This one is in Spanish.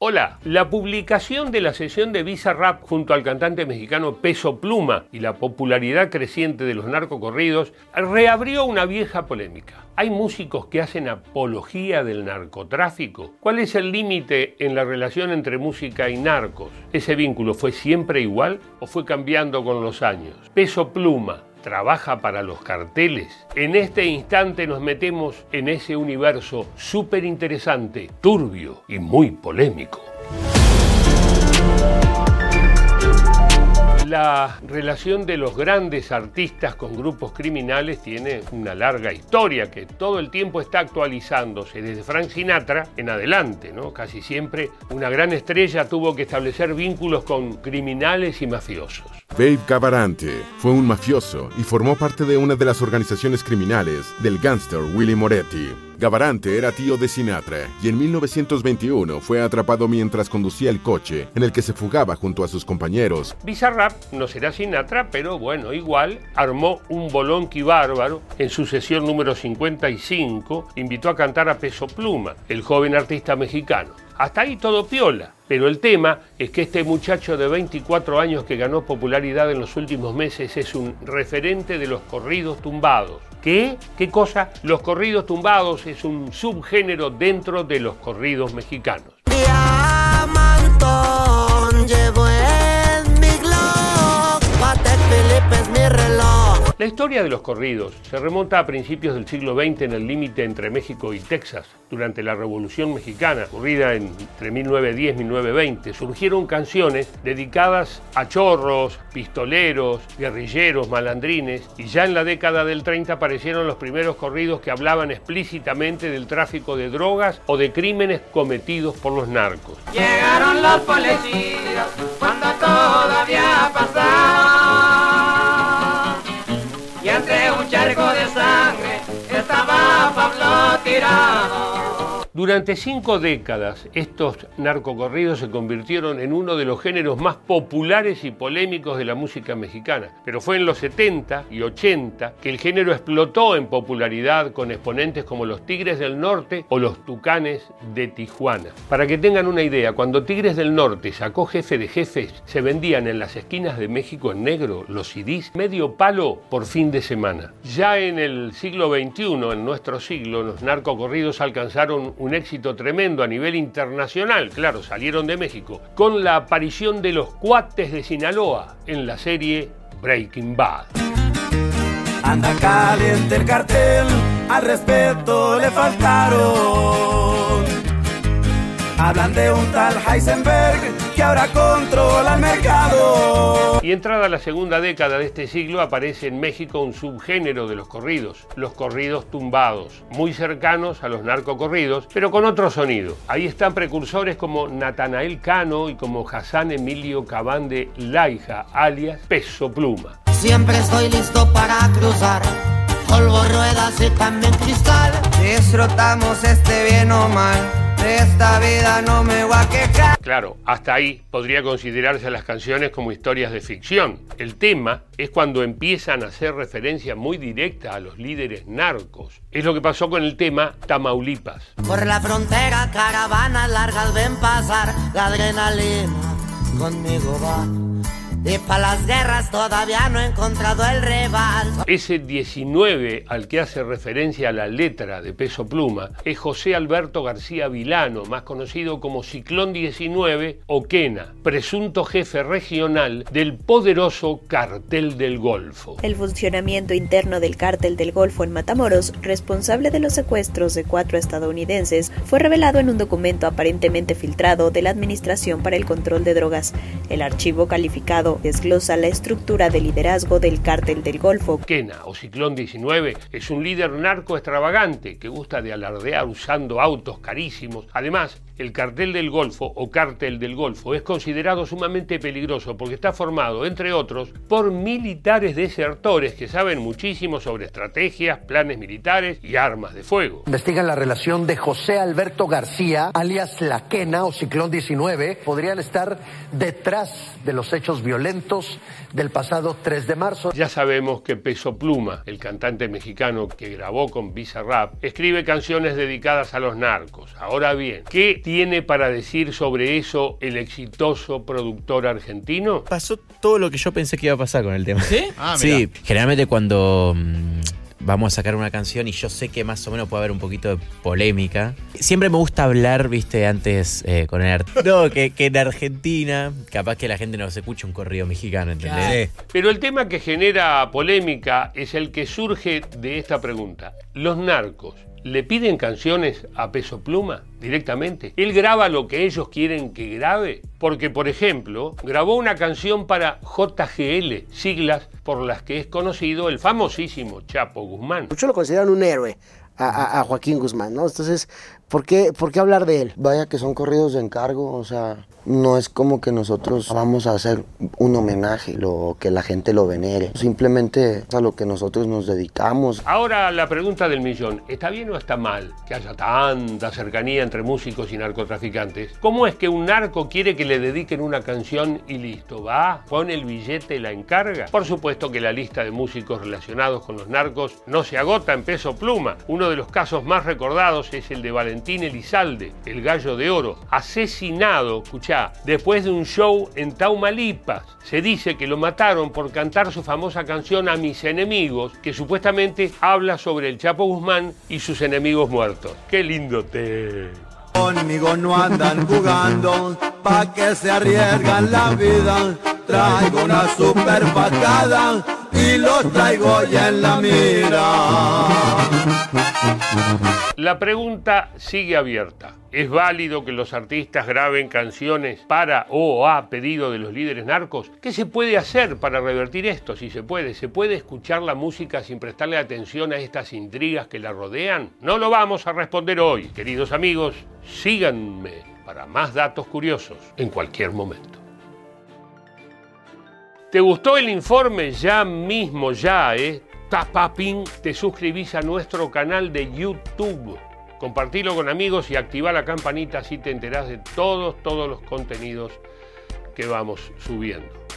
Hola, la publicación de la sesión de Visa Rap junto al cantante mexicano Peso Pluma y la popularidad creciente de los narcocorridos reabrió una vieja polémica. ¿Hay músicos que hacen apología del narcotráfico? ¿Cuál es el límite en la relación entre música y narcos? ¿Ese vínculo fue siempre igual o fue cambiando con los años? Peso Pluma, trabaja para los carteles. En este instante nos metemos en ese universo súper interesante, turbio y muy polémico. La relación de los grandes artistas con grupos criminales tiene una larga historia que todo el tiempo está actualizándose, desde Frank Sinatra en adelante, ¿no? Casi siempre una gran estrella tuvo que establecer vínculos con criminales y mafiosos. Babe Gavarante fue un mafioso y formó parte de una de las organizaciones criminales del gángster Willy Moretti. Gavarante era tío de Sinatra y en 1921 fue atrapado mientras conducía el coche en el que se fugaba junto a sus compañeros. Bizarrap no será Sinatra, pero bueno, igual armó un bolonqui bárbaro. En su sesión número 55 invitó a cantar a Peso Pluma, el joven artista mexicano. Hasta ahí todo piola. Pero el tema es que este muchacho de 24 años que ganó popularidad en los últimos meses es un referente de los corridos tumbados. ¿Qué? ¿Qué cosa? Los corridos tumbados es un subgénero dentro de los corridos mexicanos. La historia de los corridos se remonta a principios del siglo XX en el límite entre México y Texas. Durante la Revolución Mexicana, ocurrida entre 1910 y 1920, surgieron canciones dedicadas a chorros, pistoleros, guerrilleros, malandrines, y ya en la década del 30 aparecieron los primeros corridos que hablaban explícitamente del tráfico de drogas o de crímenes cometidos por los narcos. Llegaron los policías cuando todavía Durante cinco décadas, estos narcocorridos se convirtieron en uno de los géneros más populares y polémicos de la música mexicana. Pero fue en los 70 y 80 que el género explotó en popularidad con exponentes como los Tigres del Norte o los Tucanes de Tijuana. Para que tengan una idea, cuando Tigres del Norte sacó Jefe de Jefes, se vendían en las esquinas de México en negro los CDs medio palo por fin de semana. Ya en el siglo XXI, en nuestro siglo, los narcocorridos alcanzaron un éxito tremendo a nivel internacional, claro, salieron de México, con la aparición de los cuates de Sinaloa en la serie Breaking Bad. Anda caliente el cartel, al respeto le faltaron. Hablan de un tal Heisenberg que ahora controla el mercado. Y entrada la segunda década de este siglo aparece en México un subgénero de los corridos, los corridos tumbados, muy cercanos a los narcocorridos, pero con otro sonido. Ahí están precursores como Natanael Cano y como Hassan Emilio Cabán de Laija, alias Peso Pluma. Siempre estoy listo para cruzar polvo, ruedas y también cristal. Disfrutamos este bien o mal esta vida no me voy a quejar. Claro, hasta ahí podría considerarse las canciones como historias de ficción. El tema es cuando empiezan a hacer referencia muy directa a los líderes narcos. Es lo que pasó con el tema Tamaulipas. Por la frontera caravanas largas ven pasar la adrenalina conmigo va. Y para las guerras todavía no he encontrado el rival. Ese 19 al que hace referencia la letra de Peso Pluma es José Alberto García Vilano, más conocido como Ciclón 19 o Quena, presunto jefe regional del poderoso Cartel del Golfo. El funcionamiento interno del Cártel del Golfo en Matamoros, responsable de los secuestros de cuatro estadounidenses, fue revelado en un documento aparentemente filtrado de la Administración para el Control de Drogas. El archivo calificado desglosa la estructura de liderazgo del cártel del Golfo. Kena o Ciclón 19 es un líder narco extravagante que gusta de alardear usando autos carísimos. Además, el cartel del Golfo o cártel del Golfo es considerado sumamente peligroso porque está formado, entre otros, por militares desertores que saben muchísimo sobre estrategias, planes militares y armas de fuego. Investigan la relación de José Alberto García, alias La Quena o Ciclón 19, podrían estar detrás de los hechos violentos violentos del pasado 3 de marzo. Ya sabemos que Peso Pluma, el cantante mexicano que grabó con Visa Rap, escribe canciones dedicadas a los narcos. Ahora bien, ¿qué tiene para decir sobre eso el exitoso productor argentino? Pasó todo lo que yo pensé que iba a pasar con el tema. ¿Sí? Ah, sí, generalmente cuando mm, vamos a sacar una canción y yo sé que más o menos puede haber un poquito de polémica. Siempre me gusta hablar, viste, antes eh, con el art- No, que, que en Argentina, capaz que la gente no se escucha un corrido mexicano, ¿entendés? Pero el tema que genera polémica es el que surge de esta pregunta. ¿Los narcos le piden canciones a Peso Pluma directamente? ¿Él graba lo que ellos quieren que grabe? Porque, por ejemplo, grabó una canción para JGL, siglas por las que es conocido el famosísimo Chapo Guzmán. Muchos lo consideran un héroe a, Joaquín Guzmán, ¿no? Entonces, ¿por qué, ¿por qué hablar de él? Vaya que son corridos de encargo, o sea, no es como que nosotros vamos a hacer un homenaje o que la gente lo venere. Simplemente es a lo que nosotros nos dedicamos. Ahora la pregunta del millón, ¿está bien o está mal que haya tanta cercanía entre músicos y narcotraficantes? ¿Cómo es que un narco quiere que le dediquen una canción y listo? ¿Va? ¿Pone el billete y la encarga? Por supuesto que la lista de músicos relacionados con los narcos no se agota en peso pluma. Uno de los casos más recordados es el de Valentín Elizalde, el gallo de oro, asesinado, escuchá, después de un show en Taumalipas. Se dice que lo mataron por cantar su famosa canción A mis enemigos, que supuestamente habla sobre el Chapo Guzmán y sus enemigos muertos. ¡Qué lindo te! Conmigo no andan jugando, pa' que se arriesgan la vida. Traigo una super patada y los traigo ya en la mira. La pregunta sigue abierta. ¿Es válido que los artistas graben canciones para o a pedido de los líderes narcos? ¿Qué se puede hacer para revertir esto? Si se puede, ¿se puede escuchar la música sin prestarle atención a estas intrigas que la rodean? No lo vamos a responder hoy. Queridos amigos, síganme para más datos curiosos en cualquier momento. ¿Te gustó el informe? Ya mismo, ya, ¿eh? Tapapin, te suscribís a nuestro canal de YouTube. Compartilo con amigos y activa la campanita así te enterás de todos, todos los contenidos que vamos subiendo.